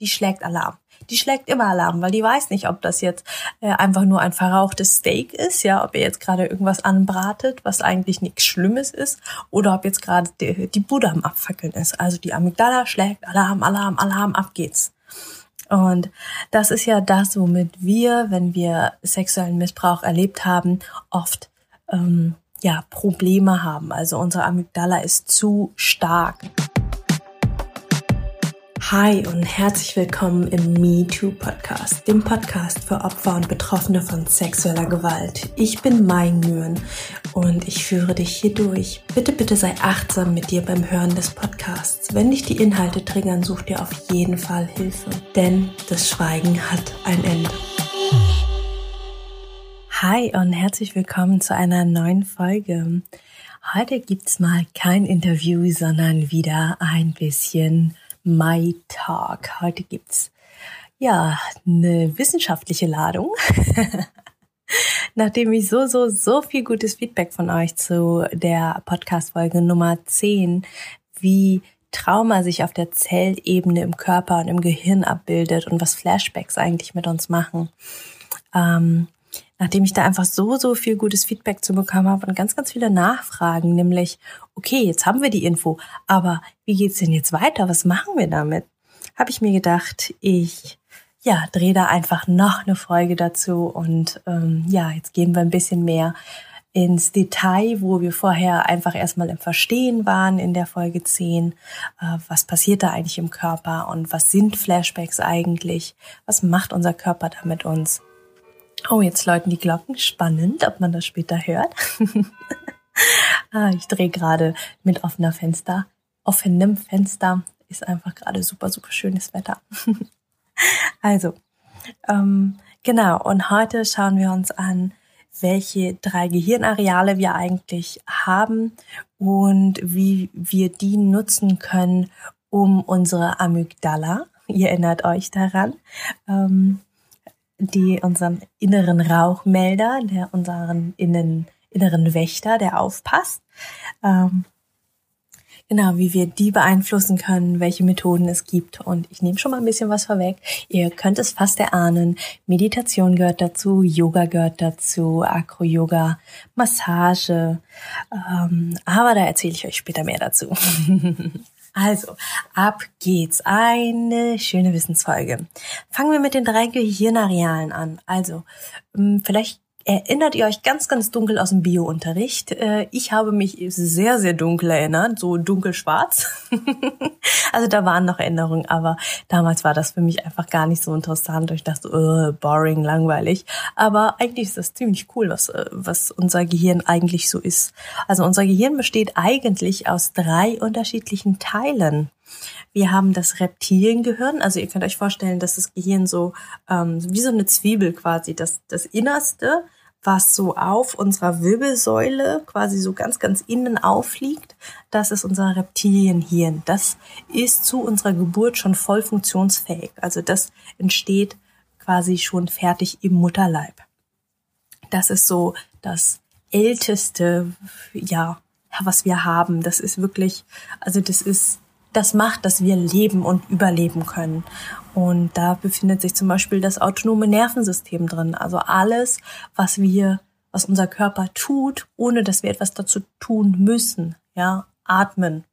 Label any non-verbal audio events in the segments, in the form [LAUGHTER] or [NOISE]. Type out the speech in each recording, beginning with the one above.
die schlägt Alarm. Die schlägt immer Alarm, weil die weiß nicht, ob das jetzt äh, einfach nur ein verrauchtes Steak ist, ja, ob ihr jetzt gerade irgendwas anbratet, was eigentlich nichts Schlimmes ist, oder ob jetzt gerade die, die Bude am Abfackeln ist. Also die Amygdala schlägt Alarm, Alarm, Alarm, ab geht's. Und das ist ja das, womit wir, wenn wir sexuellen Missbrauch erlebt haben, oft ähm, ja Probleme haben. Also unsere Amygdala ist zu stark. Hi und herzlich willkommen im MeToo Podcast, dem Podcast für Opfer und Betroffene von sexueller Gewalt. Ich bin Mai Mühren und ich führe dich hier durch. Bitte, bitte sei achtsam mit dir beim Hören des Podcasts. Wenn dich die Inhalte triggern, such dir auf jeden Fall Hilfe, denn das Schweigen hat ein Ende. Hi und herzlich willkommen zu einer neuen Folge. Heute gibt's mal kein Interview, sondern wieder ein bisschen My Talk. Heute gibt's ja eine wissenschaftliche Ladung. [LAUGHS] Nachdem ich so, so, so viel gutes Feedback von euch zu der Podcast-Folge Nummer 10, wie Trauma sich auf der Zellebene im Körper und im Gehirn abbildet und was Flashbacks eigentlich mit uns machen. Ähm, nachdem ich da einfach so, so viel gutes Feedback zu bekommen habe und ganz, ganz viele Nachfragen, nämlich, okay, jetzt haben wir die Info, aber wie geht's denn jetzt weiter? Was machen wir damit? Habe ich mir gedacht, ich ja, drehe da einfach noch eine Folge dazu und ähm, ja, jetzt gehen wir ein bisschen mehr ins Detail, wo wir vorher einfach erstmal im Verstehen waren in der Folge 10. Äh, was passiert da eigentlich im Körper und was sind Flashbacks eigentlich? Was macht unser Körper da mit uns? Oh, jetzt läuten die Glocken. Spannend, ob man das später hört. [LAUGHS] ah, ich drehe gerade mit offener Fenster. Offenem Fenster ist einfach gerade super, super schönes Wetter. [LAUGHS] also, ähm, genau. Und heute schauen wir uns an, welche drei Gehirnareale wir eigentlich haben und wie wir die nutzen können, um unsere Amygdala, ihr erinnert euch daran, ähm, die unseren inneren Rauchmelder, der unseren innen, inneren Wächter, der aufpasst. Ähm, genau, wie wir die beeinflussen können, welche Methoden es gibt. Und ich nehme schon mal ein bisschen was vorweg. Ihr könnt es fast erahnen. Meditation gehört dazu, Yoga gehört dazu, Acro-Yoga, Massage. Ähm, aber da erzähle ich euch später mehr dazu. [LAUGHS] Also, ab geht's. Eine schöne Wissensfolge. Fangen wir mit den drei Gehirnarealen an. Also, ähm, vielleicht Erinnert ihr euch ganz, ganz dunkel aus dem Bio-Unterricht? Äh, ich habe mich sehr, sehr dunkel erinnert, so dunkelschwarz. [LAUGHS] also da waren noch Erinnerungen, aber damals war das für mich einfach gar nicht so interessant. Ich dachte, uh, boring, langweilig. Aber eigentlich ist das ziemlich cool, was, äh, was unser Gehirn eigentlich so ist. Also unser Gehirn besteht eigentlich aus drei unterschiedlichen Teilen. Wir haben das Reptiliengehirn, also ihr könnt euch vorstellen, dass das Gehirn so ähm, wie so eine Zwiebel quasi, das, das Innerste was so auf unserer Wirbelsäule quasi so ganz, ganz innen aufliegt, das ist unser Reptilienhirn. Das ist zu unserer Geburt schon voll funktionsfähig. Also das entsteht quasi schon fertig im Mutterleib. Das ist so das älteste, ja, was wir haben. Das ist wirklich, also das ist das macht, dass wir leben und überleben können. Und da befindet sich zum Beispiel das autonome Nervensystem drin. Also alles, was wir, was unser Körper tut, ohne dass wir etwas dazu tun müssen. Ja, atmen.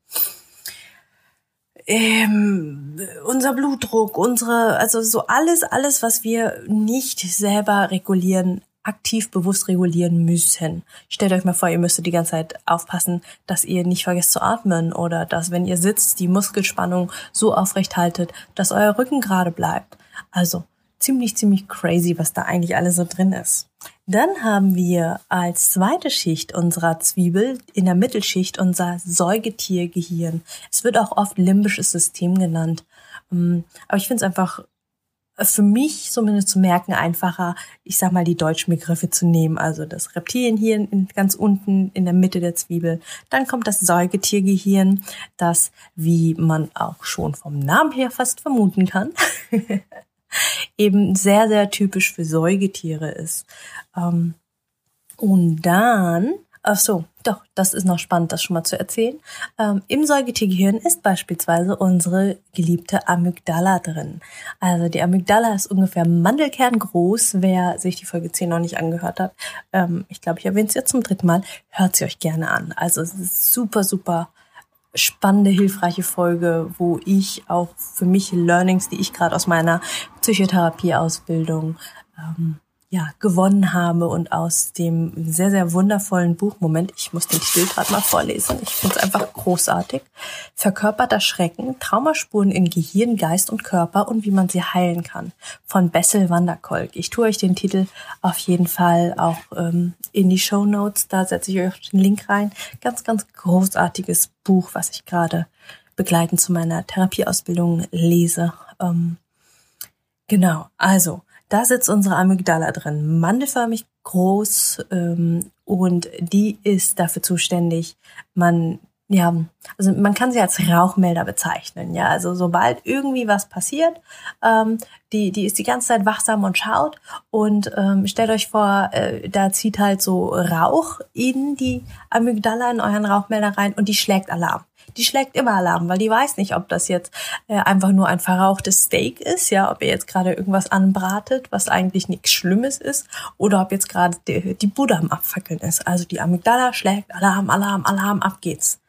Ähm, unser Blutdruck, unsere, also so alles, alles, was wir nicht selber regulieren, aktiv bewusst regulieren müssen. Stellt euch mal vor, ihr müsstet die ganze Zeit aufpassen, dass ihr nicht vergesst zu atmen oder dass, wenn ihr sitzt, die Muskelspannung so aufrecht haltet, dass euer Rücken gerade bleibt. Also ziemlich, ziemlich crazy, was da eigentlich alles so drin ist. Dann haben wir als zweite Schicht unserer Zwiebel in der Mittelschicht unser Säugetiergehirn. Es wird auch oft limbisches System genannt. Ähm, aber ich finde es einfach für mich zumindest zu merken einfacher, ich sag mal, die deutschen Begriffe zu nehmen. Also das Reptilienhirn ganz unten in der Mitte der Zwiebel. Dann kommt das Säugetiergehirn, das, wie man auch schon vom Namen her fast vermuten kann, [LAUGHS] eben sehr, sehr typisch für Säugetiere ist. Ähm, und dann Ach so, doch, das ist noch spannend, das schon mal zu erzählen. Ähm, Im Säugetiergehirn ist beispielsweise unsere geliebte Amygdala drin. Also die Amygdala ist ungefähr mandelkerngroß. Wer sich die Folge 10 noch nicht angehört hat, ähm, ich glaube, ich erwähne es jetzt zum dritten Mal, hört sie euch gerne an. Also es ist super, super spannende, hilfreiche Folge, wo ich auch für mich Learnings, die ich gerade aus meiner Psychotherapieausbildung ähm, ja, gewonnen habe und aus dem sehr, sehr wundervollen Buch, Moment, ich muss den Titel gerade mal vorlesen, ich finde es einfach großartig, Verkörperter Schrecken, Traumaspuren in Gehirn, Geist und Körper und wie man sie heilen kann, von Bessel Wanderkolk. Ich tue euch den Titel auf jeden Fall auch ähm, in die Show Notes, da setze ich euch den Link rein. Ganz, ganz großartiges Buch, was ich gerade begleitend zu meiner Therapieausbildung lese. Ähm, genau, also da sitzt unsere Amygdala drin, mandelförmig groß ähm, und die ist dafür zuständig, man ja, also man kann sie als Rauchmelder bezeichnen, ja. Also sobald irgendwie was passiert, ähm, die, die ist die ganze Zeit wachsam und schaut und ähm, stellt euch vor, äh, da zieht halt so Rauch in die Amygdala, in euren Rauchmelder rein und die schlägt Alarm die schlägt immer Alarm, weil die weiß nicht, ob das jetzt äh, einfach nur ein verrauchtes Steak ist, ja, ob ihr jetzt gerade irgendwas anbratet, was eigentlich nichts Schlimmes ist, oder ob jetzt gerade die, die Bude am Abfackeln ist. Also die Amygdala schlägt Alarm, Alarm, Alarm, ab geht's.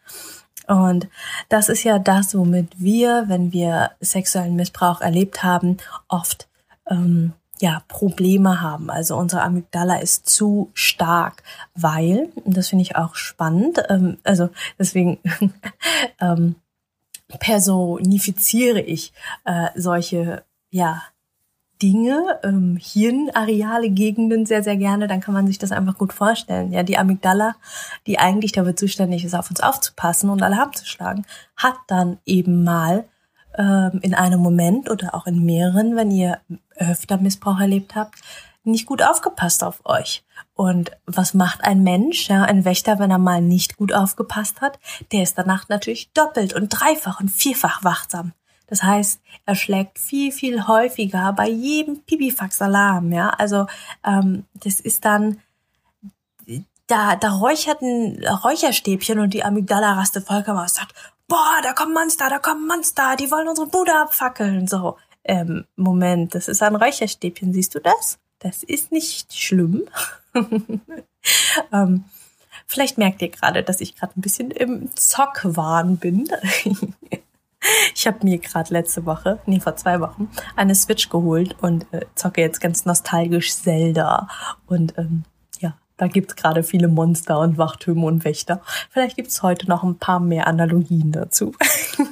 Und das ist ja das, womit wir, wenn wir sexuellen Missbrauch erlebt haben, oft ähm, ja, Probleme haben. Also unsere Amygdala ist zu stark, weil, und das finde ich auch spannend, ähm, also deswegen [LAUGHS] ähm, personifiziere ich äh, solche, ja, Dinge, ähm, Hirnareale, Gegenden sehr, sehr gerne, dann kann man sich das einfach gut vorstellen. Ja, die Amygdala, die eigentlich dafür zuständig ist, auf uns aufzupassen und Alarm zu schlagen, hat dann eben mal ähm, in einem Moment oder auch in mehreren, wenn ihr öfter Missbrauch erlebt habt, nicht gut aufgepasst auf euch. Und was macht ein Mensch, ja, ein Wächter, wenn er mal nicht gut aufgepasst hat? Der ist danach natürlich doppelt und dreifach und vierfach wachsam. Das heißt, er schlägt viel, viel häufiger bei jedem Pipifax-Alarm, ja. Also ähm, das ist dann da, da räuchert ein Räucherstäbchen und die Amygdala rastet vollkommen aus, sagt, boah, da kommen Monster, da kommen Monster, die wollen unsere Bude abfackeln. So, ähm, Moment, das ist ein Räucherstäbchen, siehst du das? Das ist nicht schlimm. [LAUGHS] ähm, vielleicht merkt ihr gerade, dass ich gerade ein bisschen im Zockwahn bin. [LAUGHS] ich habe mir gerade letzte Woche, nee, vor zwei Wochen, eine Switch geholt und äh, zocke jetzt ganz nostalgisch Zelda. Und ähm, da gibt's gerade viele Monster und Wachtürme und Wächter. Vielleicht gibt's heute noch ein paar mehr Analogien dazu.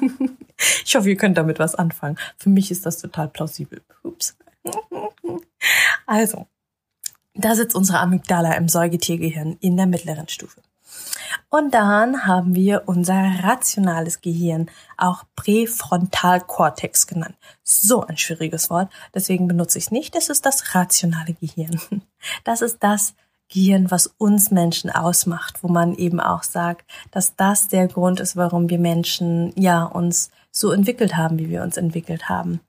[LAUGHS] ich hoffe, ihr könnt damit was anfangen. Für mich ist das total plausibel. Ups. [LAUGHS] Also, da sitzt unsere Amygdala im Säugetiergehirn in der mittleren Stufe. Und dann haben wir unser rationales Gehirn, auch Präfrontalkortex genannt. So ein schwieriges Wort, deswegen benutze ich es nicht. Es ist das rationale Gehirn. [LAUGHS] Das ist das, Gehirn, was uns Menschen ausmacht, wo man eben auch sagt, dass das der Grund ist, warum wir Menschen ja uns so entwickelt haben, wie wir uns entwickelt haben,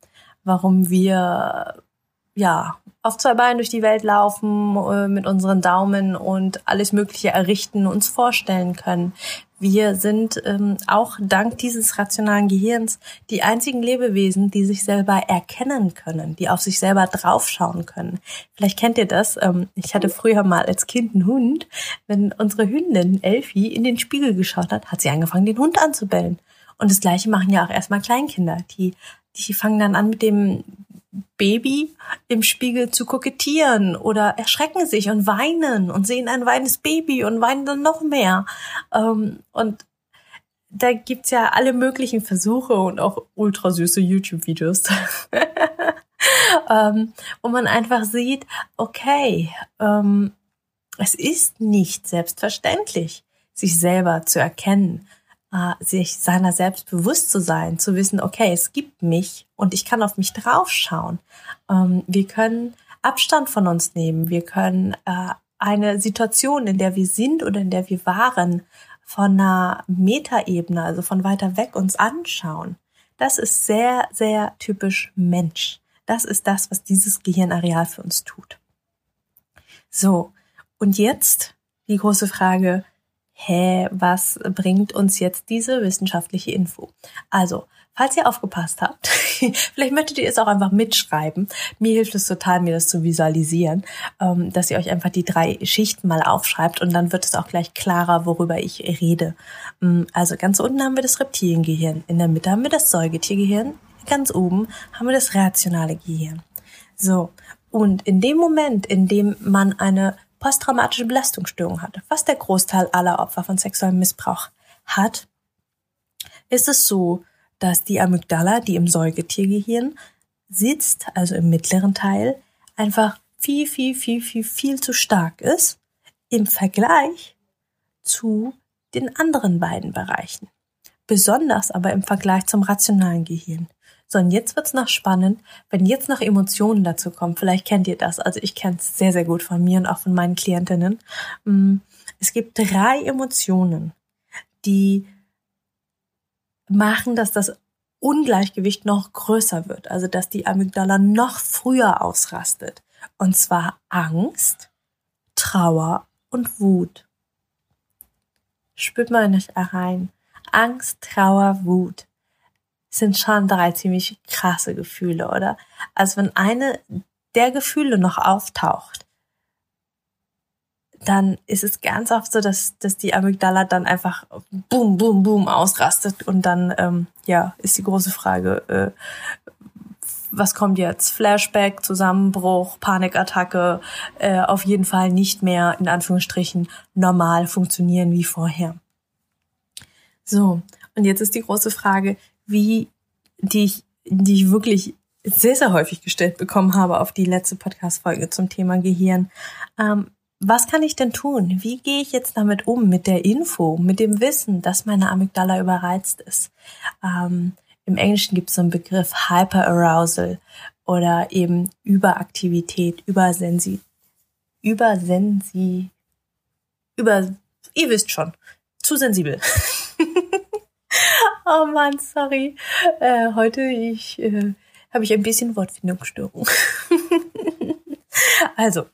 warum wir ja auf zwei Beinen durch die Welt laufen äh, mit unseren Daumen und alles Mögliche errichten, uns vorstellen können, wir sind ähm, auch dank dieses rationalen Gehirns die einzigen Lebewesen, die sich selber erkennen können, die auf sich selber draufschauen können. Vielleicht kennt ihr das. Ähm, ich hatte früher mal als Kind einen Hund. Wenn unsere Hündin Elfie in den Spiegel geschaut hat, hat sie angefangen, den Hund anzubellen. Und das Gleiche machen ja auch erstmal Kleinkinder. Die, die fangen dann an mit dem Baby im Spiegel zu kokettieren oder erschrecken sich und weinen und sehen ein weines Baby und weinen dann noch mehr. Ähm, und da gibt's ja alle möglichen Versuche und auch ultra süße YouTube-Videos, [LAUGHS] ähm, wo man einfach sieht, okay, ähm, es ist nicht selbstverständlich, sich selber zu erkennen sich seiner selbst bewusst zu sein, zu wissen, okay, es gibt mich und ich kann auf mich draufschauen. Ähm, wir können Abstand von uns nehmen. Wir können äh, eine Situation, in der wir sind oder in der wir waren, von einer Metaebene, also von weiter weg uns anschauen. Das ist sehr, sehr typisch Mensch. Das ist das, was dieses Gehirnareal für uns tut. So, und jetzt die große Frage, hä, was bringt uns jetzt diese wissenschaftliche Info? Also, falls ihr aufgepasst habt, [LAUGHS] vielleicht möchtet ihr es auch einfach mitschreiben. Mir hilft es total, mir das zu visualisieren, ähm, dass ihr euch einfach die drei Schichten mal aufschreibt und dann wird es auch gleich klarer, worüber ich rede. Mm, also ganz unten haben wir das Reptiliengehirn, in der Mitte haben wir das Säugetiergehirn, ganz oben haben wir das rationale Gehirn. So, und in dem Moment, in dem man eine posttraumatische Belastungsstörung hat, was der Großteil aller Opfer von sexuellem Missbrauch hat, ist es so, dass die Amygdala, die im Säugetiergehirn sitzt, also im mittleren Teil, einfach viel, viel, viel, viel, viel zu stark ist im Vergleich zu den anderen beiden Bereichen. Besonders aber im Vergleich zum rationalen Gehirn. So, und jetzt wird's noch spannend, wenn jetzt noch Emotionen dazu kommen. Vielleicht kennt ihr das. Also ich kenne es sehr, sehr gut von mir und auch von meinen Klientinnen. Mm, es gibt drei Emotionen, die machen, dass das Ungleichgewicht noch größer wird. Also dass die Amygdala noch früher ausrastet. Und zwar Angst, Trauer und Wut. Spürt mal nicht rein. Angst, Trauer, Wut sind schon drei ziemlich krasse Gefühle, oder? Also wenn eine der Gefühle noch auftaucht, dann ist es ganz oft so, dass, dass die Amygdala dann einfach boom, boom, boom ausrastet und dann, ähm, ja, ist die große Frage, äh, was kommt jetzt? Flashback, Zusammenbruch, Panikattacke, äh, auf jeden Fall nicht mehr in Anführungsstrichen normal funktionieren wie vorher. So, und jetzt ist die große Frage, wie, die ich, die ich wirklich sehr, sehr häufig gestellt bekommen habe auf die letzte Podcast-Folge zum Thema Gehirn. Ähm, was kann ich denn tun? Wie gehe ich jetzt damit um, mit der Info, mit dem Wissen, dass meine Amygdala überreizt ist? Ähm, Im Englischen gibt es so einen Begriff Hyperarousal oder eben Überaktivität, Übersensi, Übersensi, über, ihr wisst schon, zu sensibel. [LAUGHS] [LAUGHS] oh Mann, sorry. Äh, heute ich, äh, habe ich ein bisschen Wortfindungsstörung. [LAUGHS] also,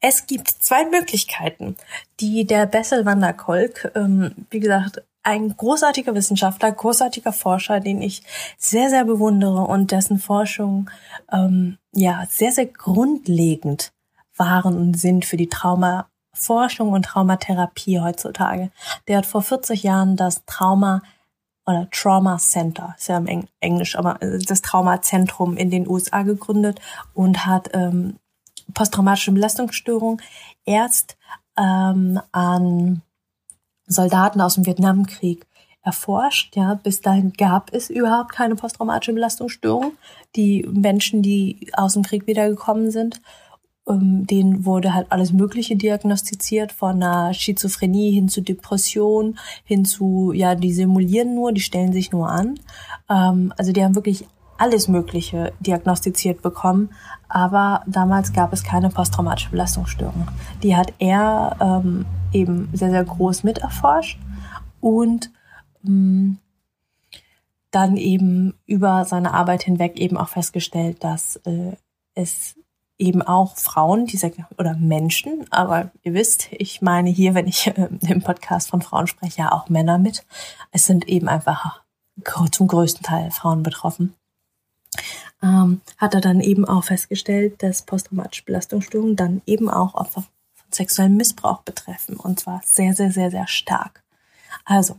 es gibt zwei Möglichkeiten, die der Bessel van der Kolk, ähm, wie gesagt, ein großartiger Wissenschaftler, großartiger Forscher, den ich sehr, sehr bewundere und dessen Forschung ähm, ja sehr, sehr grundlegend waren und sind für die Trauma Forschung und Traumatherapie heutzutage. Der hat vor 40 Jahren das Trauma oder Trauma Center, ist ja im Englisch, aber das Traumazentrum in den USA gegründet und hat ähm, posttraumatische Belastungsstörung erst ähm, an Soldaten aus dem Vietnamkrieg erforscht. Ja, bis dahin gab es überhaupt keine posttraumatische Belastungsstörung. Die Menschen, die aus dem Krieg wiedergekommen sind, ähm, denen wurde halt alles Mögliche diagnostiziert, von einer Schizophrenie hin zu Depression, hin zu, ja, die simulieren nur, die stellen sich nur an. Ähm, also die haben wirklich alles Mögliche diagnostiziert bekommen, aber damals gab es keine posttraumatische Belastungsstörung. Die hat er ähm, eben sehr, sehr groß miterforscht und ähm, dann eben über seine Arbeit hinweg eben auch festgestellt, dass äh, es eben auch Frauen dieser oder Menschen, aber ihr wisst, ich meine hier, wenn ich äh, im Podcast von Frauen spreche, ja auch Männer mit. Es sind eben einfach zum größten Teil Frauen betroffen. Ähm, hat er dann eben auch festgestellt, dass posttraumatische Belastungsstörungen dann eben auch Opfer von sexuellem Missbrauch betreffen und zwar sehr, sehr, sehr, sehr stark. Also,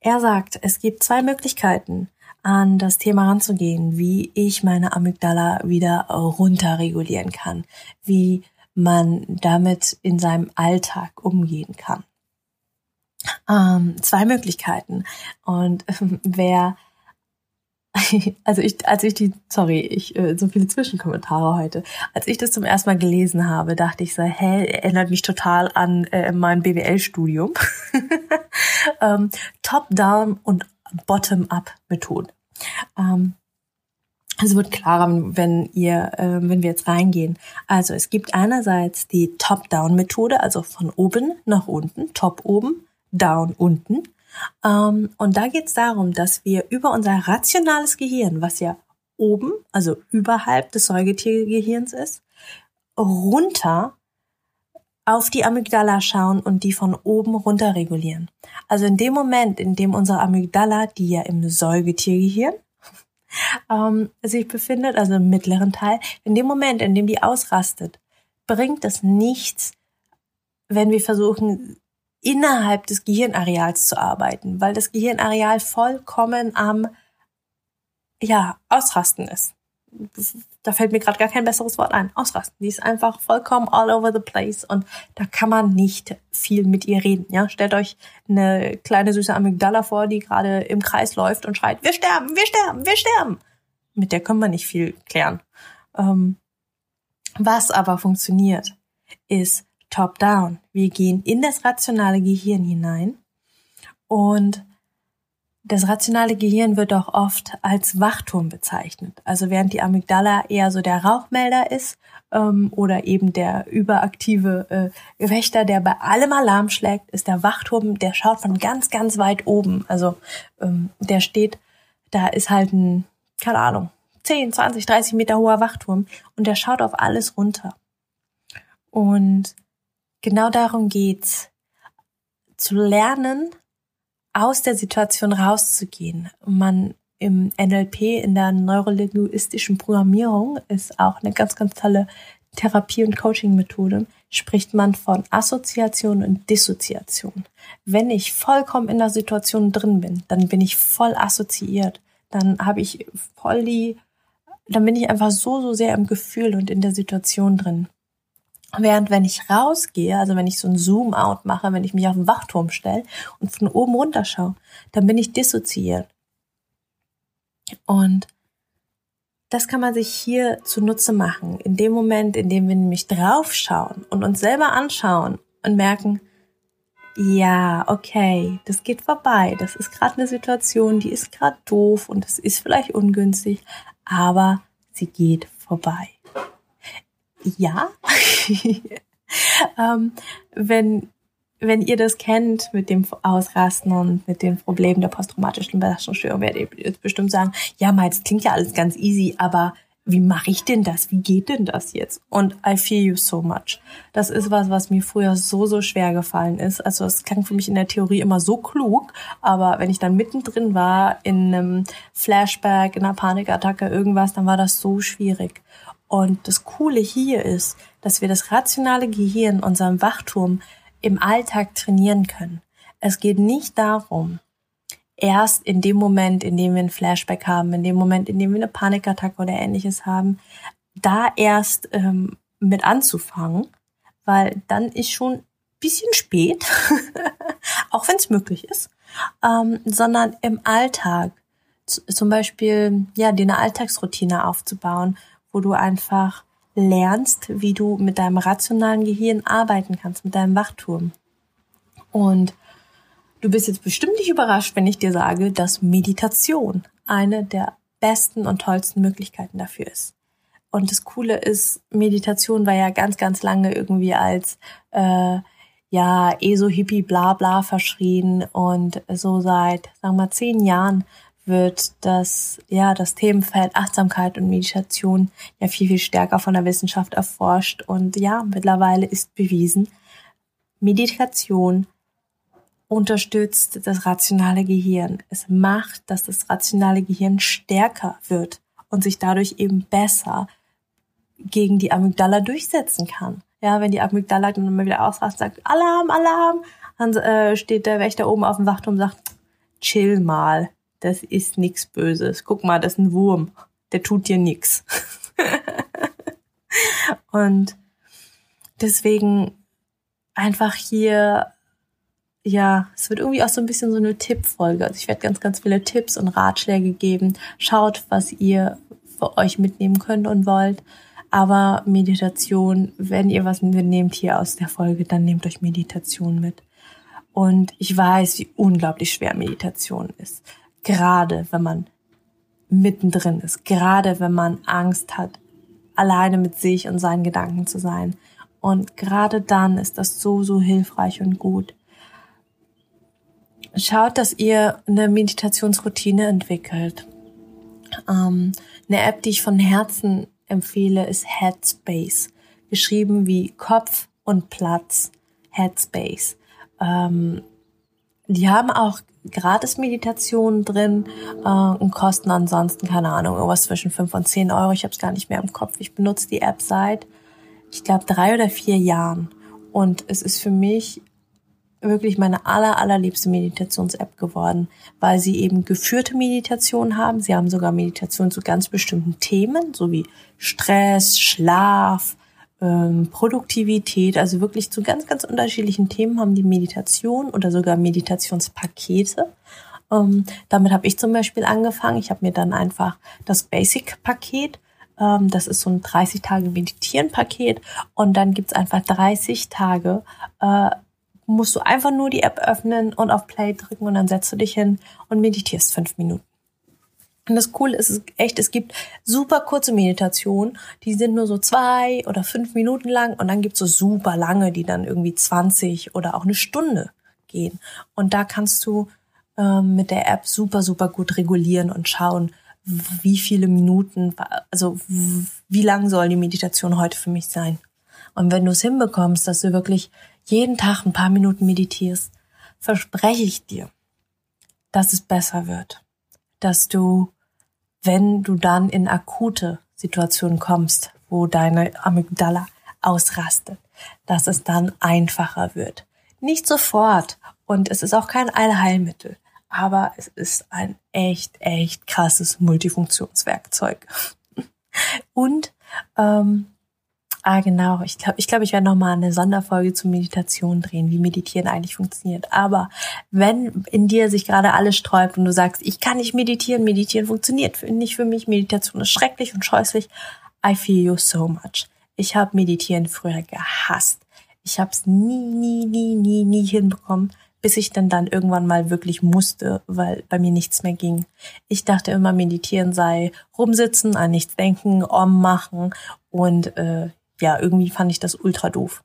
er sagt, es gibt zwei Möglichkeiten, an das Thema ranzugehen, wie ich meine Amygdala wieder runterregulieren kann, wie man damit in seinem Alltag umgehen kann. Ähm, zwei Möglichkeiten. Und ähm, wer [LAUGHS] also ich, als ich die, sorry, ich, äh, so viele Zwischenkommentare heute. Als ich das zum ersten Mal gelesen habe, dachte ich so, hä, erinnert mich total an äh, mein BWL-Studium. [LAUGHS] ähm, Top-down und Bottom-up-Methoden. Ähm, es wird klarer, wenn ihr, äh, wenn wir jetzt reingehen. Also es gibt einerseits die Top-Down-Methode, also von oben nach unten, Top oben, Down unten. Ähm, und da geht es darum, dass wir über unser rationales Gehirn, was ja oben, also überhalb des Säugetiergehirns ist, runter auf die Amygdala schauen und die von oben runter regulieren. Also in dem Moment, in dem unsere Amygdala, die ja im Säugetiergehirn [LAUGHS] ähm, sich befindet, also im mittleren Teil, in dem Moment, in dem die ausrastet, bringt es nichts, wenn wir versuchen, innerhalb des Gehirnareals zu arbeiten, weil das Gehirnareal vollkommen am ja, ausrasten ist da fällt mir gerade gar kein besseres Wort ein, ausrasten. Die ist einfach vollkommen all over the place und da kann man nicht viel mit ihr reden. Ja, stellt euch eine kleine süße Amygdala vor, die gerade im Kreis läuft und schreit: Wir sterben, wir sterben, wir sterben. Mit der können wir nicht viel klären. Ähm, was aber funktioniert, ist top-down. Wir gehen in das rationale Gehirn hinein und das rationale Gehirn wird auch oft als Wachturm bezeichnet. Also während die Amygdala eher so der Rauchmelder ist ähm, oder eben der überaktive äh, Wächter, der bei allem Alarm schlägt, ist der Wachturm, der schaut von ganz, ganz weit oben. Also ähm, der steht, da ist halt ein, keine Ahnung, 10, 20, 30 Meter hoher Wachturm und der schaut auf alles runter. Und genau darum geht's, zu lernen, aus der Situation rauszugehen. Man im NLP, in der neurolinguistischen Programmierung, ist auch eine ganz, ganz tolle Therapie- und Coaching-Methode, spricht man von Assoziation und Dissoziation. Wenn ich vollkommen in der Situation drin bin, dann bin ich voll assoziiert. Dann habe ich voll die, dann bin ich einfach so, so sehr im Gefühl und in der Situation drin. Während wenn ich rausgehe, also wenn ich so ein Zoom-out mache, wenn ich mich auf den Wachturm stelle und von oben runter schaue, dann bin ich dissoziiert. Und das kann man sich hier zunutze machen. In dem Moment, in dem wir nämlich draufschauen und uns selber anschauen und merken, ja, okay, das geht vorbei. Das ist gerade eine Situation, die ist gerade doof und es ist vielleicht ungünstig, aber sie geht vorbei ja. [LAUGHS] ähm, wenn, wenn ihr das kennt mit dem Ausrasten und mit den Problemen der posttraumatischen Belastungsstörung, werdet ihr jetzt bestimmt sagen, ja, mal, das klingt ja alles ganz easy, aber wie mache ich denn das? Wie geht denn das jetzt? Und I feel you so much. Das ist was, was mir früher so, so schwer gefallen ist. Also es klang für mich in der Theorie immer so klug, aber wenn ich dann mittendrin war, in einem Flashback, in einer Panikattacke, irgendwas, dann war das so schwierig. Und das Coole hier ist, dass wir das rationale Gehirn, unserem Wachturm, im Alltag trainieren können. Es geht nicht darum, erst in dem Moment, in dem wir ein Flashback haben, in dem Moment, in dem wir eine Panikattacke oder ähnliches haben, da erst ähm, mit anzufangen, weil dann ist schon ein bisschen spät, [LAUGHS] auch wenn es möglich ist, ähm, sondern im Alltag zum Beispiel ja dir eine Alltagsroutine aufzubauen, wo du einfach lernst, wie du mit deinem rationalen Gehirn arbeiten kannst, mit deinem Wachturm. Und du bist jetzt bestimmt nicht überrascht, wenn ich dir sage, dass Meditation eine der besten und tollsten Möglichkeiten dafür ist. Und das Coole ist, Meditation war ja ganz, ganz lange irgendwie als äh, ja, ESO-Hippie bla bla verschrien und so seit, sagen wir mal, zehn Jahren wird das, ja, das Themenfeld Achtsamkeit und Meditation ja viel, viel stärker von der Wissenschaft erforscht. Und ja, mittlerweile ist bewiesen, Meditation unterstützt das rationale Gehirn. Es macht, dass das rationale Gehirn stärker wird und sich dadurch eben besser gegen die Amygdala durchsetzen kann. Ja, wenn die Amygdala dann immer wieder ausrast, sagt Alarm, Alarm, dann äh, steht der Wächter oben auf dem Wachturm und sagt, chill mal, das ist nichts Böses. Guck mal, das ist ein Wurm. Der tut dir nichts. [LAUGHS] Und deswegen einfach hier, ja, es wird irgendwie auch so ein bisschen so eine Tippfolge. Also ich werde ganz, ganz viele Tipps und Ratschläge geben. Schaut, was ihr für euch mitnehmen könnt und wollt. Aber Meditation, wenn ihr was mitnehmt hier aus der Folge, dann nehmt euch Meditation mit. Und ich weiß, wie unglaublich schwer Meditation ist gerade wenn man mittendrin ist, gerade wenn man Angst hat, alleine mit sich und seinen Gedanken zu sein. Und gerade dann ist das so, so hilfreich und gut. Schaut, dass ihr eine Meditationsroutine entwickelt. Ähm, eine App, die ich von Herzen empfehle, ist Headspace. Geschrieben wie Kopf, und Platz, Headspace. Ähm, die haben auch Gratis-Meditationen drin äh, und kosten ansonsten, keine Ahnung, irgendwas zwischen 5 und 10 Euro. Ich habe es gar nicht mehr im Kopf. Ich benutze die App seit, ich glaube, drei oder vier Jahren. Und es ist für mich wirklich meine aller, allerliebste Meditations-App geworden, weil sie eben geführte Meditationen haben. Sie haben sogar Meditationen zu ganz bestimmten Themen, so wie Stress, Schlaf, ähm, Produktivität, also wirklich zu ganz, ganz unterschiedlichen Themen haben die Meditation oder sogar Meditationspakete. Ähm, damit habe ich zum Beispiel angefangen. Ich habe mir dann einfach das Basic-Paket ähm, das ist so ein 30 Tage Meditieren-Paket und dann gibt's einfach 30 Tage äh, musst du einfach nur die App öffnen und auf Play drücken und dann setzt du dich hin und meditierst fünf Minuten. Und das Coole ist echt, es gibt super kurze Meditationen, die sind nur so zwei oder fünf Minuten lang und dann gibt's so super lange, die dann irgendwie 20 oder auch eine Stunde gehen. Und da kannst du ähm, mit der App super, super gut regulieren und schauen, wie viele Minuten, also wie lang soll die Meditation heute für mich sein. Und wenn du es hinbekommst, dass du wirklich jeden Tag ein paar Minuten meditierst, verspreche ich dir, dass es besser wird. Dass du, wenn du dann in akute Situationen kommst, wo deine Amygdala ausrastet, dass es dann einfacher wird. Nicht sofort und es ist auch kein Allheilmittel, aber es ist ein echt, echt krasses Multifunktionswerkzeug. [LAUGHS] Und ähm, Ah, genau. Ich glaube, ich, glaub, ich werde nochmal eine Sonderfolge zur Meditation drehen, wie Meditieren eigentlich funktioniert. Aber wenn in dir sich gerade alles sträubt und du sagst, ich kann nicht meditieren, meditieren funktioniert nicht für mich, Meditation ist schrecklich und scheußlich, I feel you so much. Ich habe Meditieren früher gehasst. Ich habe es nie, nie, nie, nie, nie hinbekommen, bis ich dann dann irgendwann mal wirklich musste, weil bei mir nichts mehr ging. Ich dachte immer, meditieren sei rumsitzen, an nichts denken, om machen und äh, ja, irgendwie fand ich das ultra doof.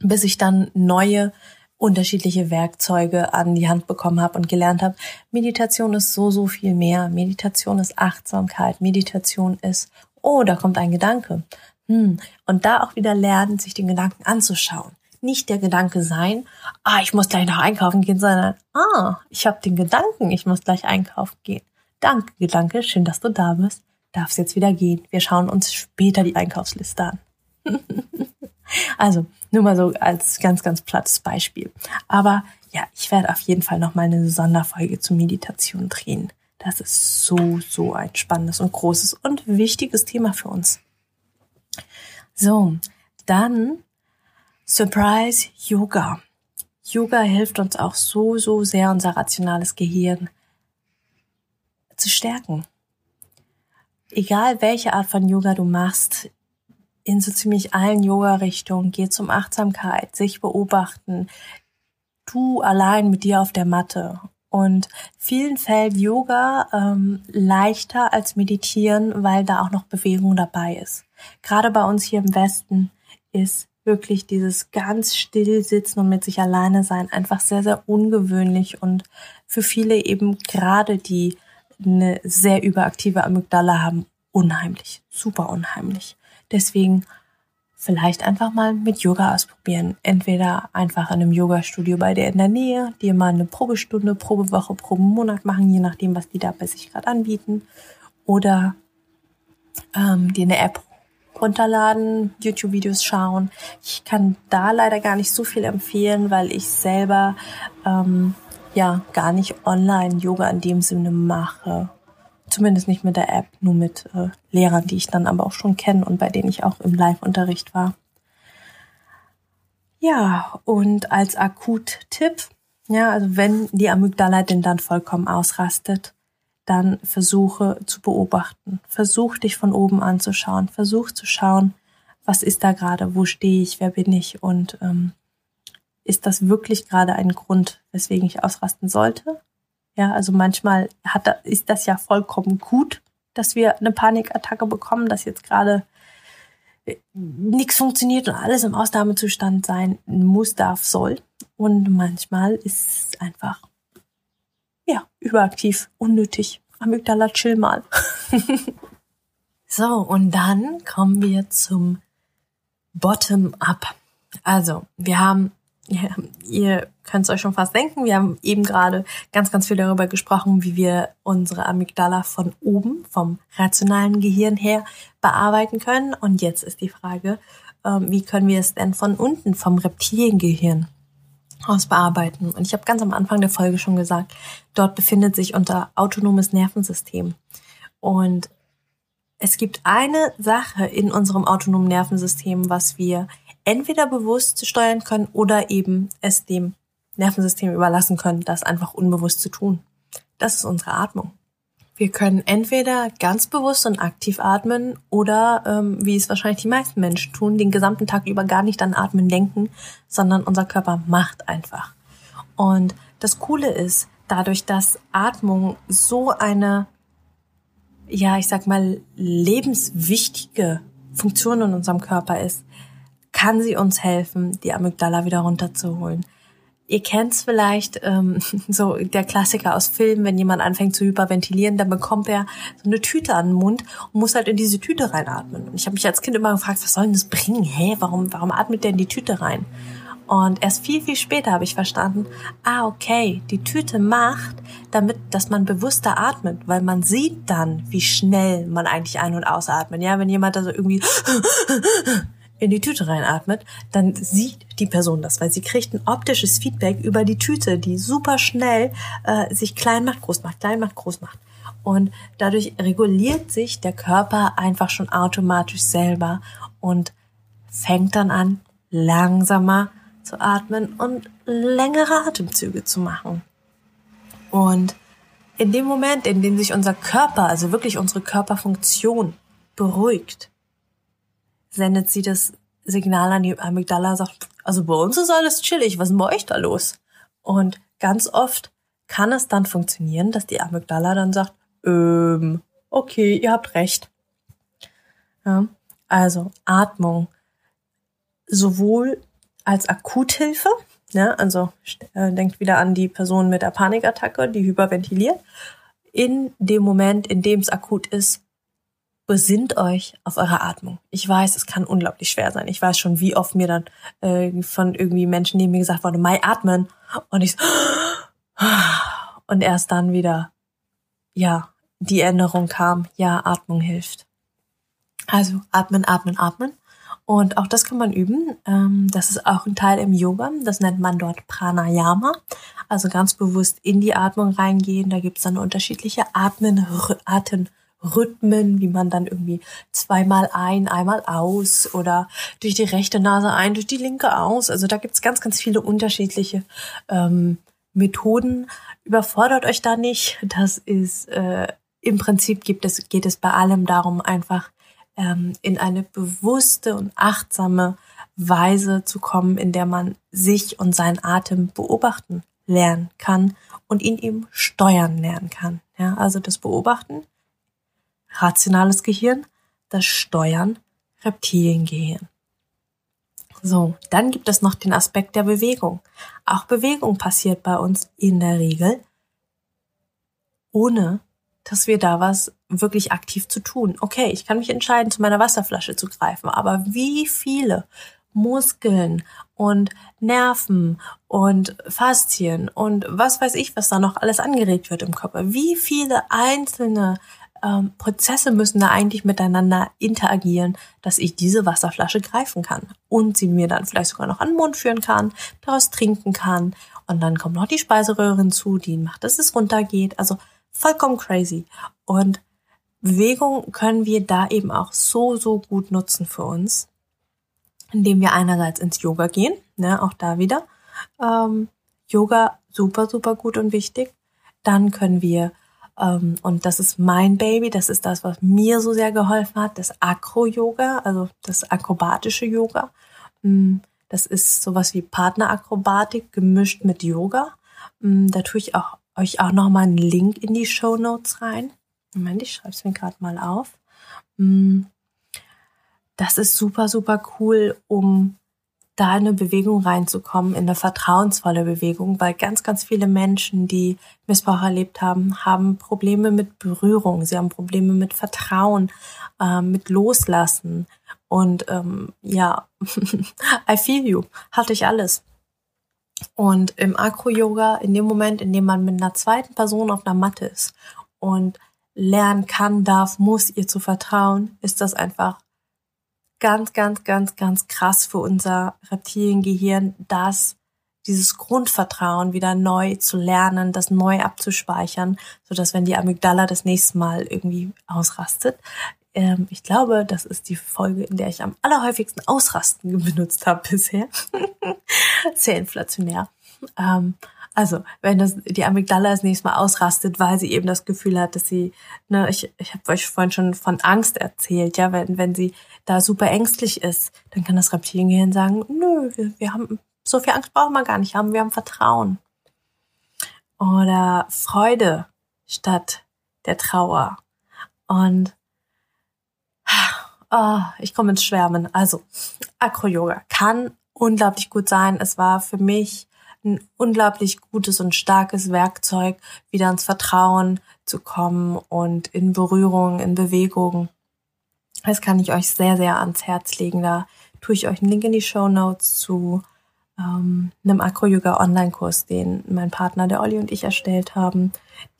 Bis ich dann neue unterschiedliche Werkzeuge an die Hand bekommen habe und gelernt habe, Meditation ist so, so viel mehr. Meditation ist Achtsamkeit. Meditation ist, oh, da kommt ein Gedanke. Hm. Und da auch wieder lernen, sich den Gedanken anzuschauen. Nicht der Gedanke sein, ah, ich muss gleich noch einkaufen gehen, sondern, ah, ich habe den Gedanken, ich muss gleich einkaufen gehen. Danke, Gedanke, schön, dass du da bist. Darf's jetzt wieder gehen. Wir schauen uns später die Einkaufsliste an. [LAUGHS] also, nur mal so als ganz, ganz plattes Beispiel. Aber ja, ich werde auf jeden Fall nochmal eine Sonderfolge zur Meditation drehen. Das ist so, so ein spannendes und großes und wichtiges Thema für uns. So, dann Surprise Yoga. Yoga hilft uns auch so, so sehr, unser rationales Gehirn zu stärken. Egal welche Art von Yoga du machst, in so ziemlich allen Yoga-Richtungen. geht um Achtsamkeit, sich beobachten. Du allein mit dir auf der Matte. Und vielen fällt Yoga ähm, leichter als Meditieren, weil da auch noch Bewegung dabei ist. Gerade bei uns hier im Westen ist wirklich dieses ganz still sitzen und mit sich alleine sein einfach sehr, sehr ungewöhnlich und für viele eben gerade die eine sehr überaktive Amygdala haben, unheimlich, super unheimlich. Deswegen vielleicht einfach mal mit Yoga ausprobieren. Entweder einfach in einem Yoga-Studio bei dir in der Nähe, dir mal eine Probestunde, Probewoche, Probenmonat machen, je nachdem, was die da bei sich gerade anbieten. Oder ähm, dir eine App runterladen, YouTube-Videos schauen. Ich kann da leider gar nicht so viel empfehlen, weil ich selber ähm, ja gar nicht online Yoga in dem Sinne mache. Zumindest nicht mit der App, nur mit äh, Lehrern, die ich dann aber auch schon kenne und bei denen ich auch im Live-Unterricht war. Ja, und als Akut-Tipp, ja, also wenn die Amygdala denn dann vollkommen ausrastet, dann versuche zu beobachten. Versuch dich von oben anzuschauen. Versuch zu schauen, was ist da gerade, wo stehe ich, wer bin ich und ähm, ist das wirklich gerade ein Grund, weswegen ich ausrasten sollte? Ja, also manchmal hat, ist das ja vollkommen gut, dass wir eine Panikattacke bekommen, dass jetzt gerade äh, nichts funktioniert und alles im Ausnahmezustand sein muss, darf, soll. Und manchmal ist es einfach, ja, überaktiv, unnötig. Amygdala, chill mal. [LAUGHS] so, und dann kommen wir zum Bottom-up. Also, wir haben, ja, ihr könnt es euch schon fast denken, wir haben eben gerade ganz, ganz viel darüber gesprochen, wie wir unsere Amygdala von oben, vom rationalen Gehirn her bearbeiten können. Und jetzt ist die Frage, ähm, wie können wir es denn von unten, vom Reptiliengehirn aus bearbeiten? Und ich habe ganz am Anfang der Folge schon gesagt, dort befindet sich unser autonomes Nervensystem. Und es gibt eine Sache in unserem autonomen Nervensystem, was wir entweder bewusst steuern können oder eben es dem Nervensystem überlassen können, das einfach unbewusst zu tun. Das ist unsere Atmung. Wir können entweder ganz bewusst und aktiv atmen oder, ähm, wie es wahrscheinlich die meisten Menschen tun, den gesamten Tag über gar nicht an Atmen denken, sondern unser Körper macht einfach. Und das Coole ist, dadurch, dass Atmung so eine, ja, ich sag mal, lebenswichtige Funktion in unserem Körper ist, kann sie uns helfen, die Amygdala wieder runterzuholen. Ihr kennt's vielleicht, ähm, [LAUGHS] so der Klassiker aus Filmen, wenn jemand anfängt zu hyperventilieren, dann bekommt er so eine Tüte an den Mund und muss halt in diese Tüte reinatmen. Und ich habe mich als Kind immer gefragt, was soll denn das bringen? Hä, warum, warum atmet der in die Tüte rein? Und erst viel, viel später habe ich verstanden, ah, okay, die Tüte macht, damit, dass man bewusster atmet, weil man sieht dann, wie schnell man eigentlich ein- und ausatmet. Ja, wenn jemand da so irgendwie in die Tüte reinatmet, dann sieht die Person das, weil sie kriegt ein optisches Feedback über die Tüte, die super schnell äh, sich klein macht, groß macht, klein macht, groß macht. Und dadurch reguliert sich der Körper einfach schon automatisch selber und fängt dann an, langsamer zu atmen und längere Atemzüge zu machen. Und in dem Moment, in dem sich unser Körper, also wirklich unsere Körperfunktion beruhigt, sendet sie das Signal an die Amygdala, sagt, also bei uns ist alles chillig, was ist bei euch da los? Und ganz oft kann es dann funktionieren, dass die Amygdala dann sagt, ähm, okay, ihr habt recht. Ja, also Atmung sowohl als Akuthilfe, ja, also äh, denkt wieder an die Person mit der Panikattacke, die hyperventiliert. In dem Moment, in dem es akut ist, besinnt euch auf eure Atmung. Ich weiß, es kann unglaublich schwer sein. Ich weiß schon, wie oft mir dann äh, von irgendwie Menschen neben mir gesagt wurde, Mai atmen. Und ich so, [GASPS] und erst dann wieder, ja, die Erinnerung kam, ja, Atmung hilft. Also atmen, atmen, atmen. Und auch das kann man üben. Ähm, das ist auch ein Teil im Yoga. Das nennt man dort Pranayama. Also ganz bewusst in die Atmung reingehen. Da gibt's dann unterschiedliche Atmen, Atem. Rhythmen, wie man dann irgendwie zweimal ein, einmal aus oder durch die rechte Nase ein, durch die linke aus. Also da gibt's ganz, ganz viele unterschiedliche ähm, Methoden. Überfordert euch da nicht. Das ist äh, im Prinzip gibt es, geht es bei allem darum, einfach ähm, in eine bewusste und achtsame Weise zu kommen, in der man sich und seinen Atem beobachten lernen kann und ihn eben steuern lernen kann. Ja, also das Beobachten rationales Gehirn, das Steuern, Reptiliengehirn. So, dann gibt es noch den Aspekt der Bewegung. Auch Bewegung passiert bei uns in der Regel, ohne dass wir da was wirklich aktiv zu tun. Okay, ich kann mich entscheiden, zu meiner Wasserflasche zu greifen, aber wie viele Muskeln und Nerven und Faszien und was weiß ich, was da noch alles angeregt wird im Körper. Wie viele einzelne ähm, Prozesse müssen da eigentlich miteinander interagieren, dass ich diese Wasserflasche greifen kann und sie mir dann vielleicht sogar noch an den Mund führen kann, daraus trinken kann und dann kommt noch die Speiseröhre hinzu, die macht, dass es runtergeht. Also vollkommen crazy. Und Bewegung können wir da eben auch so, so gut nutzen für uns, indem wir einerseits ins Yoga gehen, ne, auch da wieder. Ähm, Yoga super, super gut und wichtig. Dann können wir und das ist mein Baby, das ist das, was mir so sehr geholfen hat, das Akro-Yoga, also das akrobatische Yoga. Mm, das ist sowas wie Partnerakrobatik gemischt mit Yoga. Mm, da tue ich auch, euch auch nochmal einen Link in die Show Notes rein. Moment, ich schreibe es mir gerade mal auf. Mm, das ist super, super cool, um da in eine Bewegung reinzukommen, in eine vertrauensvolle Bewegung, weil ganz, ganz viele Menschen, die Missbrauch erlebt haben, haben Probleme mit Berührung, sie haben Probleme mit Vertrauen, äh, mit Loslassen. Und ähm, ja, [LAUGHS] I feel you, hatte ich alles. Und im Akro-Yoga, in dem Moment, in dem man mit einer zweiten Person auf einer Matte ist und lernen kann, darf, muss ihr zu vertrauen, ist das einfach ganz, ganz, ganz, ganz krass für unser Reptiliengehirn, dass dieses Grundvertrauen wieder neu zu lernen, das neu abzuspeichern, so dass wenn die Amygdala das nächste Mal irgendwie ausrastet, ähm, ich glaube, das ist die Folge, in der ich am allerhäufigsten Ausrasten [LAUGHS] benutzt habe bisher. [LAUGHS] Sehr inflationär. Ähm, also, wenn das die Amygdala das nächste Mal ausrastet, weil sie eben das Gefühl hat, dass sie, ne, ich, ich habe euch vorhin schon von Angst erzählt, ja, wenn, wenn sie da super ängstlich ist, dann kann das Reptiliengehirn sagen, nö, wir, wir haben so viel Angst brauchen wir gar nicht haben, wir haben Vertrauen. Oder Freude statt der Trauer. Und oh, ich komme ins Schwärmen. Also, Acro-Yoga kann unglaublich gut sein. Es war für mich ein unglaublich gutes und starkes Werkzeug, wieder ins Vertrauen zu kommen und in Berührung, in Bewegung. Das kann ich euch sehr, sehr ans Herz legen. Da tue ich euch einen Link in die Show Notes zu ähm, einem Acro-Yoga-Online-Kurs, den mein Partner, der Olli und ich erstellt haben.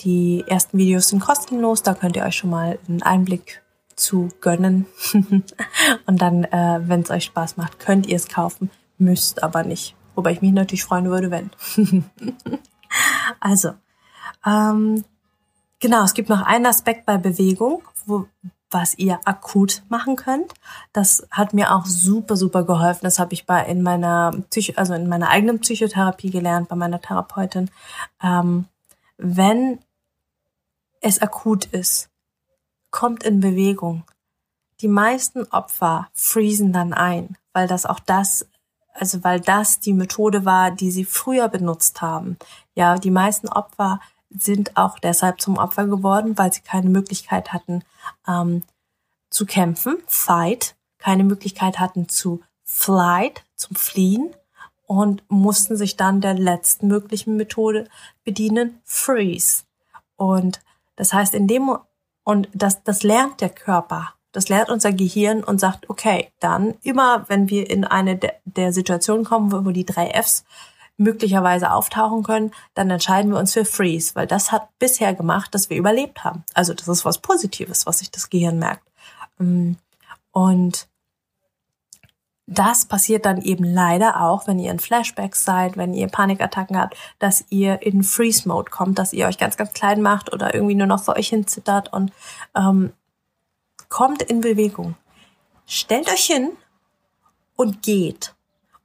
Die ersten Videos sind kostenlos, da könnt ihr euch schon mal einen Einblick zu gönnen. [LAUGHS] und dann, äh, wenn es euch Spaß macht, könnt ihr es kaufen, müsst aber nicht. Wobei ich mich natürlich freuen würde, wenn. [LAUGHS] also, ähm, genau, es gibt noch einen Aspekt bei Bewegung, wo, was ihr akut machen könnt. Das hat mir auch super, super geholfen. Das habe ich bei in meiner Psycho, also in meiner eigenen Psychotherapie gelernt, bei meiner Therapeutin. Ähm, wenn es akut ist, kommt in Bewegung. Die meisten Opfer freezen dann ein, weil das auch das also weil das die Methode war, die sie früher benutzt haben. Ja, die meisten Opfer sind auch deshalb zum Opfer geworden, weil sie keine Möglichkeit hatten ähm, zu kämpfen, fight, keine Möglichkeit hatten zu flight, zum Fliehen und mussten sich dann der letzten möglichen Methode bedienen, freeze. Und das heißt, in dem und das, das lernt der Körper das lernt unser Gehirn und sagt, okay, dann immer, wenn wir in eine der, der Situationen kommen, wo, wo die drei Fs möglicherweise auftauchen können, dann entscheiden wir uns für Freeze, weil das hat bisher gemacht, dass wir überlebt haben. Also das ist was Positives, was sich das Gehirn merkt. Mm, und das passiert dann eben leider auch, wenn ihr in Flashbacks seid, wenn ihr Panikattacken habt, dass ihr in Freeze-Mode kommt, dass ihr euch ganz, ganz klein macht oder irgendwie nur noch vor euch hin zittert und ähm, kommt in Bewegung. Stellt euch hin und geht.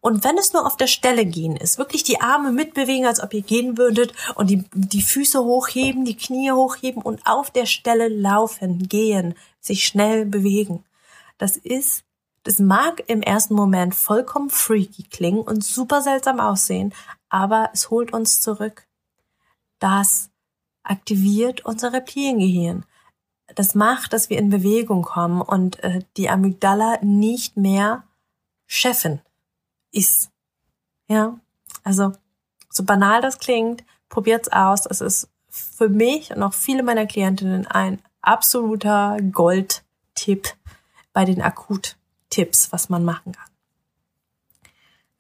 Und wenn es nur auf der Stelle gehen ist, wirklich die Arme mitbewegen, als ob ihr gehen würdet und die, die Füße hochheben, die Knie hochheben und auf der Stelle laufen, gehen, sich schnell bewegen. Das ist, das mag im ersten Moment vollkommen freaky klingen und super seltsam aussehen, aber es holt uns zurück. Das aktiviert unser Reptiliengehirn das macht, dass wir in Bewegung kommen und äh, die Amygdala nicht mehr Chefin ist. Ja, also so banal das klingt, probiert's aus. Es ist für mich und auch viele meiner Klientinnen ein absoluter Goldtipp bei den Akut-Tipps, was man machen kann.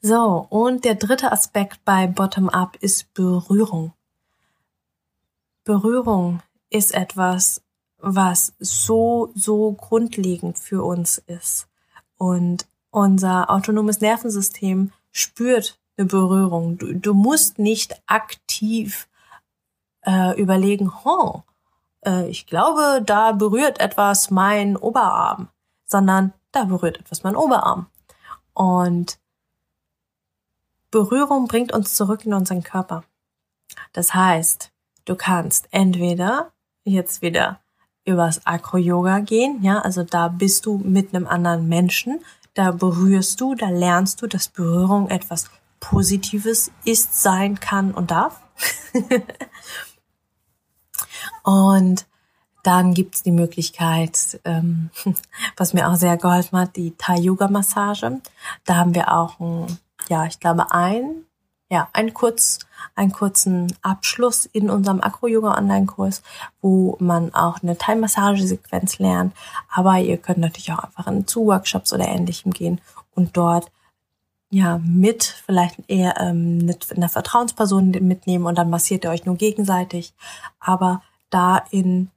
So, und der dritte Aspekt bei Bottom-up ist Berührung. Berührung ist etwas, was so, so grundlegend für uns ist. Und unser autonomes Nervensystem spürt eine Berührung. Du, du musst nicht aktiv äh, überlegen, oh, äh, ich glaube, da berührt etwas mein Oberarm, sondern da berührt etwas mein Oberarm. Und Berührung bringt uns zurück in unseren Körper. Das heißt, du kannst entweder jetzt wieder übers Acro-Yoga gehen, ja, also da bist du mit einem anderen Menschen, da berührst du, da lernst du, dass Berührung etwas Positives ist, sein kann und darf. [LAUGHS] und dann gibt's die Möglichkeit, ähm, [LAUGHS] was mir auch sehr geholfen hat, die Thai-Yoga-Massage. Da haben wir auch, ein, ja, ich glaube, ein, ja, ein kurz, einen kurzen Abschluss in unserem Acro-Yoga-Online-Kurs, wo man auch eine Thai-Massage-Sequenz lernt. Aber ihr könnt natürlich auch einfach in zu Workshops oder Ähnlichem gehen und dort ja mit vielleicht eher ähm, mit einer Vertrauensperson mitnehmen und dann massiert ihr euch nur gegenseitig, aber da in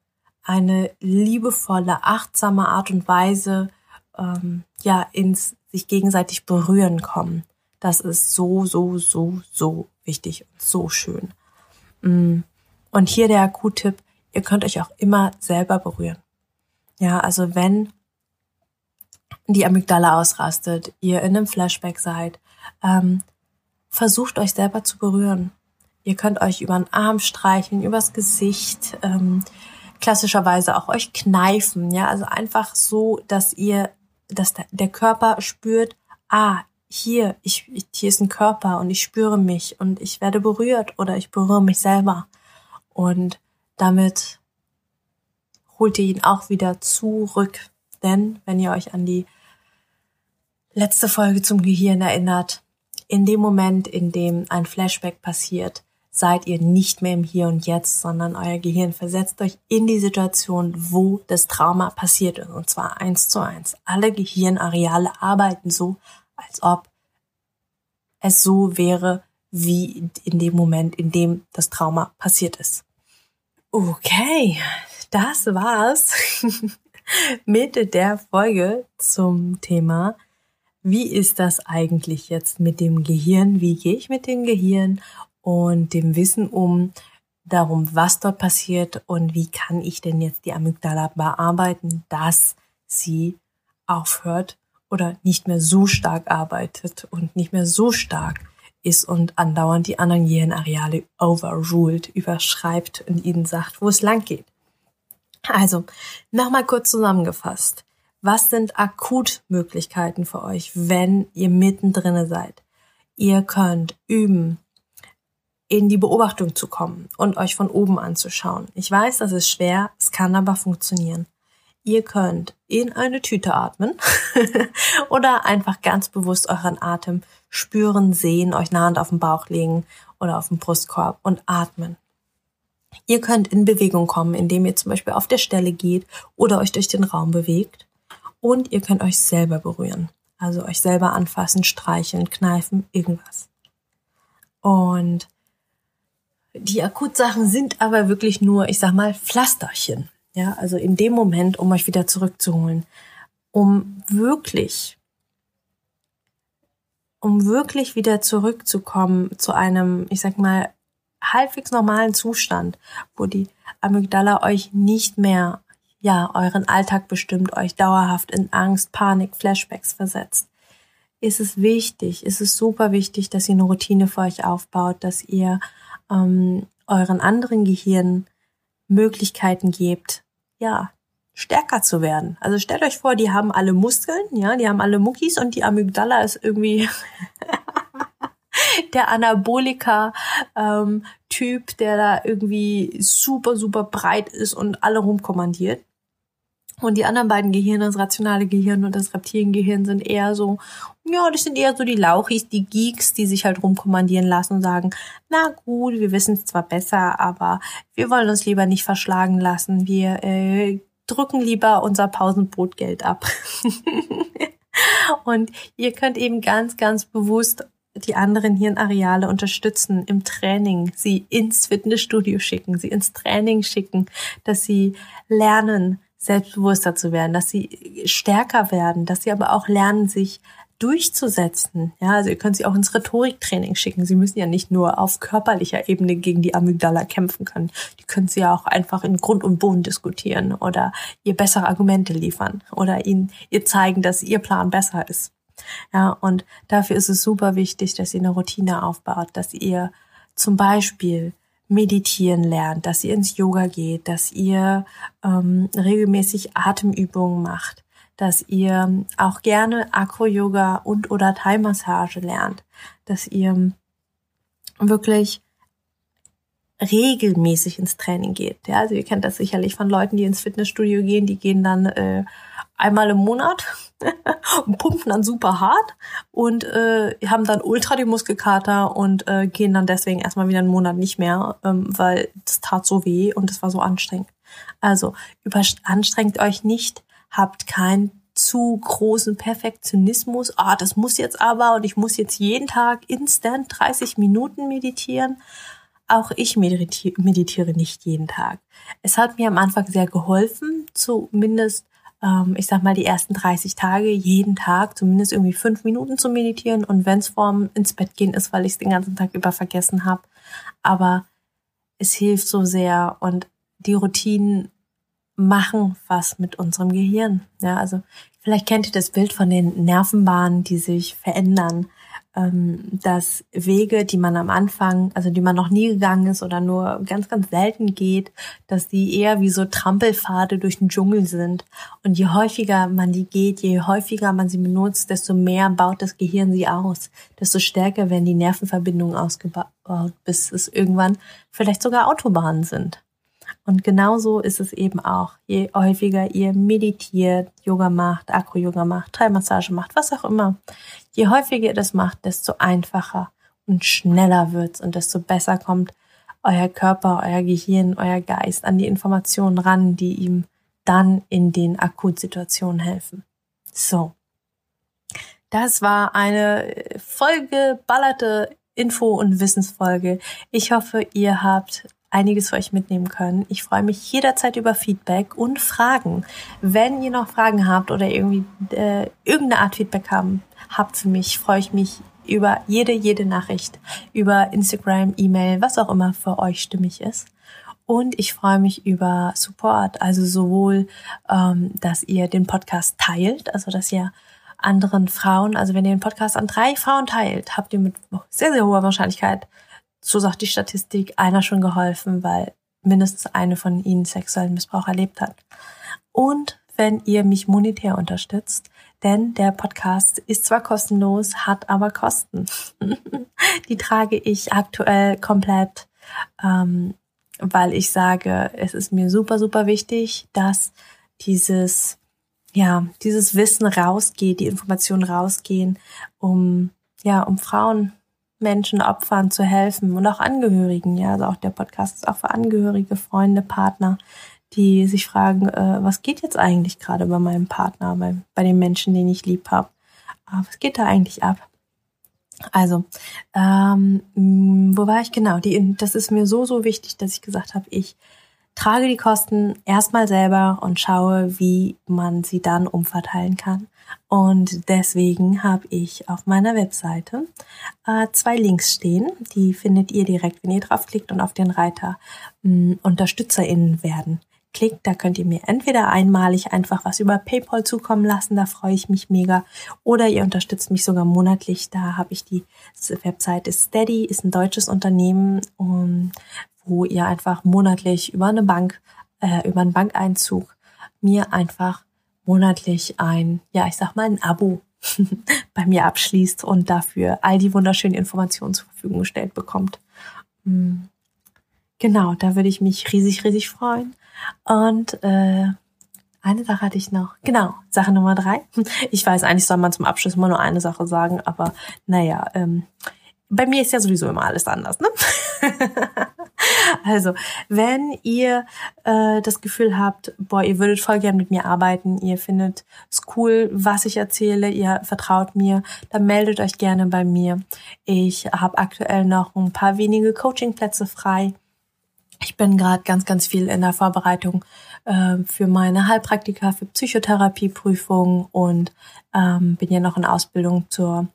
eine liebevolle, achtsame Art und Weise ähm, ja ins sich gegenseitig berühren kommen. Das ist so, so, so, so wichtig und so schön. Mm. Und hier der Q-Tipp, ihr könnt euch auch immer selber berühren. Ja, also wenn die Amygdala ausrastet, ihr in einem Flashback seid, ähm, versucht euch selber zu berühren. Ihr könnt euch über den Arm streicheln, übers Gesicht, ähm, klassischerweise auch euch kneifen, ja, also einfach so, dass ihr, dass der Körper spürt, ah, hier, ich, hier ist ein Körper und ich spüre mich und ich werde berührt oder ich berühre mich selber. Und damit holt ihr ihn auch wieder zurück. Denn wenn ihr euch an die letzte Folge zum Gehirn erinnert, in dem Moment, in dem ein Flashback passiert, seid ihr nicht mehr im Hier und Jetzt, sondern euer Gehirn versetzt euch in die Situation, wo das Trauma passiert ist. Und zwar eins zu eins. Alle Gehirnareale arbeiten so, als ob es so wäre, wie in dem Moment, in dem das Trauma passiert ist. Okay, das war's [LAUGHS] mit der Folge zum Thema wie ist das eigentlich jetzt mit dem Gehirn? Wie gehe ich mit dem Gehirn und dem Wissen um, darum, was dort passiert und wie kann ich denn jetzt die Amygdala bearbeiten, dass sie aufhört oder nicht mehr so stark arbeitet und nicht mehr so stark ist und andauernd die anderen Gehirnareale overruled, überschreibt und ihnen sagt, wo es lang geht. Also, nochmal kurz zusammengefasst. Was sind Akutmöglichkeiten für euch, wenn ihr mittendrin seid? Ihr könnt üben, in die Beobachtung zu kommen und euch von oben anzuschauen. Ich weiß, das ist schwer, es kann aber funktionieren. Ihr könnt in eine Tüte atmen [LAUGHS] oder einfach ganz bewusst euren Atem spüren, sehen, euch eine Hand auf den Bauch legen oder auf den Brustkorb und atmen. Ihr könnt in Bewegung kommen, indem ihr zum Beispiel auf der Stelle geht oder euch durch den Raum bewegt und ihr könnt euch selber berühren. Also euch selber anfassen, streicheln, kneifen, irgendwas. Und die Akutsachen sind aber wirklich nur, ich sag mal, Pflasterchen. Ja, also in dem Moment, um euch wieder zurückzuholen, um wirklich, um wirklich wieder zurückzukommen zu einem, ich sag mal, halbwegs normalen Zustand, wo die Amygdala euch nicht mehr ja, euren Alltag bestimmt, euch dauerhaft in Angst, Panik, Flashbacks versetzt, ist es wichtig, ist es super wichtig, dass ihr eine Routine für euch aufbaut, dass ihr ähm, euren anderen Gehirn Möglichkeiten gebt, ja, stärker zu werden. Also stellt euch vor, die haben alle Muskeln, ja, die haben alle Muckis und die Amygdala ist irgendwie [LAUGHS] der Anabolika-Typ, ähm, der da irgendwie super, super breit ist und alle rumkommandiert. Und die anderen beiden Gehirne, das rationale Gehirn und das Reptiliengehirn, sind eher so, ja, das sind eher so die Lauchis, die Geeks, die sich halt rumkommandieren lassen und sagen, na gut, wir wissen es zwar besser, aber wir wollen uns lieber nicht verschlagen lassen. Wir äh, drücken lieber unser Pausenbrotgeld ab. [LAUGHS] und ihr könnt eben ganz, ganz bewusst die anderen Hirnareale unterstützen im Training, sie ins Fitnessstudio schicken, sie ins Training schicken, dass sie lernen, selbstbewusster zu werden, dass sie stärker werden, dass sie aber auch lernen, sich durchzusetzen. Ja, also ihr könnt sie auch ins Rhetoriktraining schicken. Sie müssen ja nicht nur auf körperlicher Ebene gegen die Amygdala kämpfen können. Die können sie ja auch einfach in Grund und Boden diskutieren oder ihr bessere Argumente liefern oder ihnen ihr zeigen, dass ihr Plan besser ist. Ja, und dafür ist es super wichtig, dass ihr eine Routine aufbaut, dass ihr zum Beispiel meditieren lernt, dass ihr ins Yoga geht, dass ihr ähm, regelmäßig Atemübungen macht, dass ihr auch gerne Acro-Yoga und oder Thai-Massage lernt, dass ihr wirklich regelmäßig ins Training geht. Ja, also ihr kennt das sicherlich von Leuten, die ins Fitnessstudio gehen, die gehen dann äh, einmal im Monat [LAUGHS] und pumpen dann super hart und äh, haben dann ultra die Muskelkater und äh, gehen dann deswegen erstmal wieder einen Monat nicht mehr, ähm, weil das tat so weh und es war so anstrengend. Also überanstrengt euch nicht, habt keinen zu großen Perfektionismus. Ah, das muss jetzt aber und ich muss jetzt jeden Tag instant 30 Minuten meditieren. Auch ich meditiere nicht jeden Tag. Es hat mir am Anfang sehr geholfen, zumindest ähm, ich sag mal, die ersten 30 Tage jeden Tag zumindest irgendwie fünf Minuten zu meditieren und wenn es vorm ins Bett gehen ist, weil ich es den ganzen Tag über vergessen habe. Aber es hilft so sehr und die Routinen machen was mit unserem Gehirn. Ja, also vielleicht kennt ihr das Bild von den Nervenbahnen, die sich verändern dass Wege, die man am Anfang, also die man noch nie gegangen ist oder nur ganz, ganz selten geht, dass die eher wie so Trampelpfade durch den Dschungel sind. Und je häufiger man die geht, je häufiger man sie benutzt, desto mehr baut das Gehirn sie aus, desto stärker werden die Nervenverbindungen ausgebaut, bis es irgendwann vielleicht sogar Autobahnen sind. Und genauso ist es eben auch. Je häufiger ihr meditiert, Yoga macht, Akro-Yoga macht, Thai-Massage macht, was auch immer, je häufiger ihr das macht, desto einfacher und schneller wird's und desto besser kommt euer Körper, euer Gehirn, euer Geist an die Informationen ran, die ihm dann in den Akutsituationen helfen. So. Das war eine vollgeballerte Info- und Wissensfolge. Ich hoffe, ihr habt einiges für euch mitnehmen können. Ich freue mich jederzeit über Feedback und Fragen. Wenn ihr noch Fragen habt oder irgendwie äh, irgendeine Art Feedback haben, habt für mich, freue ich mich über jede, jede Nachricht, über Instagram, E-Mail, was auch immer für euch stimmig ist. Und ich freue mich über Support, also sowohl, ähm, dass ihr den Podcast teilt, also dass ihr anderen Frauen, also wenn ihr den Podcast an drei Frauen teilt, habt ihr mit sehr, sehr hoher Wahrscheinlichkeit so sagt die Statistik, einer schon geholfen, weil mindestens eine von ihnen sexuellen Missbrauch erlebt hat. Und wenn ihr mich monetär unterstützt, denn der Podcast ist zwar kostenlos, hat aber Kosten. [LAUGHS] Die trage ich aktuell komplett, ähm, weil ich sage, es ist mir super, super wichtig, dass dieses, ja, dieses Wissen rausgeht, die Informationen rausgehen, um, ja, um Frauen Menschen, Opfern zu helfen und auch Angehörigen. Ja, also auch der Podcast ist auch für Angehörige, Freunde, Partner, die sich fragen, äh, was geht jetzt eigentlich gerade bei meinem Partner, bei, bei den Menschen, den ich lieb habe. Äh, was geht da eigentlich ab? Also, ähm, wo war ich genau? Die, das ist mir so, so wichtig, dass ich gesagt habe, ich trage die Kosten erstmal selber und schaue, wie man sie dann umverteilen kann. Und deswegen habe ich auf meiner Webseite äh, zwei Links stehen. Die findet ihr direkt, wenn ihr draufklickt und auf den Reiter mh, UnterstützerInnen werden klickt. Da könnt ihr mir entweder einmalig einfach was über PayPal zukommen lassen, da freue ich mich mega. Oder ihr unterstützt mich sogar monatlich. Da habe ich die Webseite Steady, ist ein deutsches Unternehmen, um, wo ihr einfach monatlich über eine Bank, äh, über einen Bankeinzug mir einfach monatlich ein, ja, ich sag mal, ein Abo [LAUGHS] bei mir abschließt und dafür all die wunderschönen Informationen zur Verfügung gestellt bekommt. Mm. Genau, da würde ich mich riesig, riesig freuen. Und äh, eine Sache hatte ich noch. Genau, Sache Nummer drei. Ich weiß, eigentlich soll man zum Abschluss immer nur eine Sache sagen, aber naja, ähm, bei mir ist ja sowieso immer alles anders, ne? [LAUGHS] [LAUGHS] also, wenn ihr äh, das Gefühl habt, boah, ihr würdet voll gern mit mir arbeiten, ihr findet es cool, was ich erzähle, ihr vertraut mir, dann meldet euch gerne bei mir. Ich habe aktuell noch ein paar wenige Coachingplätze frei. Ich bin gerade ganz, ganz viel in der Vorbereitung äh, für meine Heilpraktika, für Psychotherapieprüfung und ähm, bin ja noch in Ausbildung zur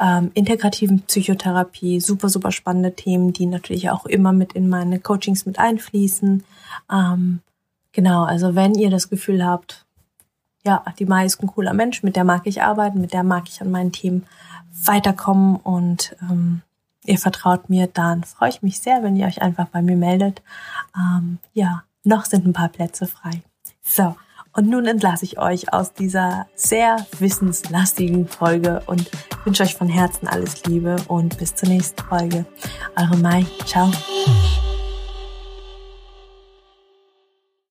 ähm, integrativen Psychotherapie, super, super spannende Themen, die natürlich auch immer mit in meine Coachings mit einfließen. Ähm, genau, also wenn ihr das Gefühl habt, ja, die Mai ist ein cooler Mensch, mit der mag ich arbeiten, mit der mag ich an meinen Themen weiterkommen und ähm, ihr vertraut mir, dann freue ich mich sehr, wenn ihr euch einfach bei mir meldet. Ähm, ja, noch sind ein paar Plätze frei. So, und nun entlasse ich euch aus dieser sehr wissenslastigen Folge und wünsche euch von Herzen alles Liebe und bis zur nächsten Folge. Eure Mai. Ciao.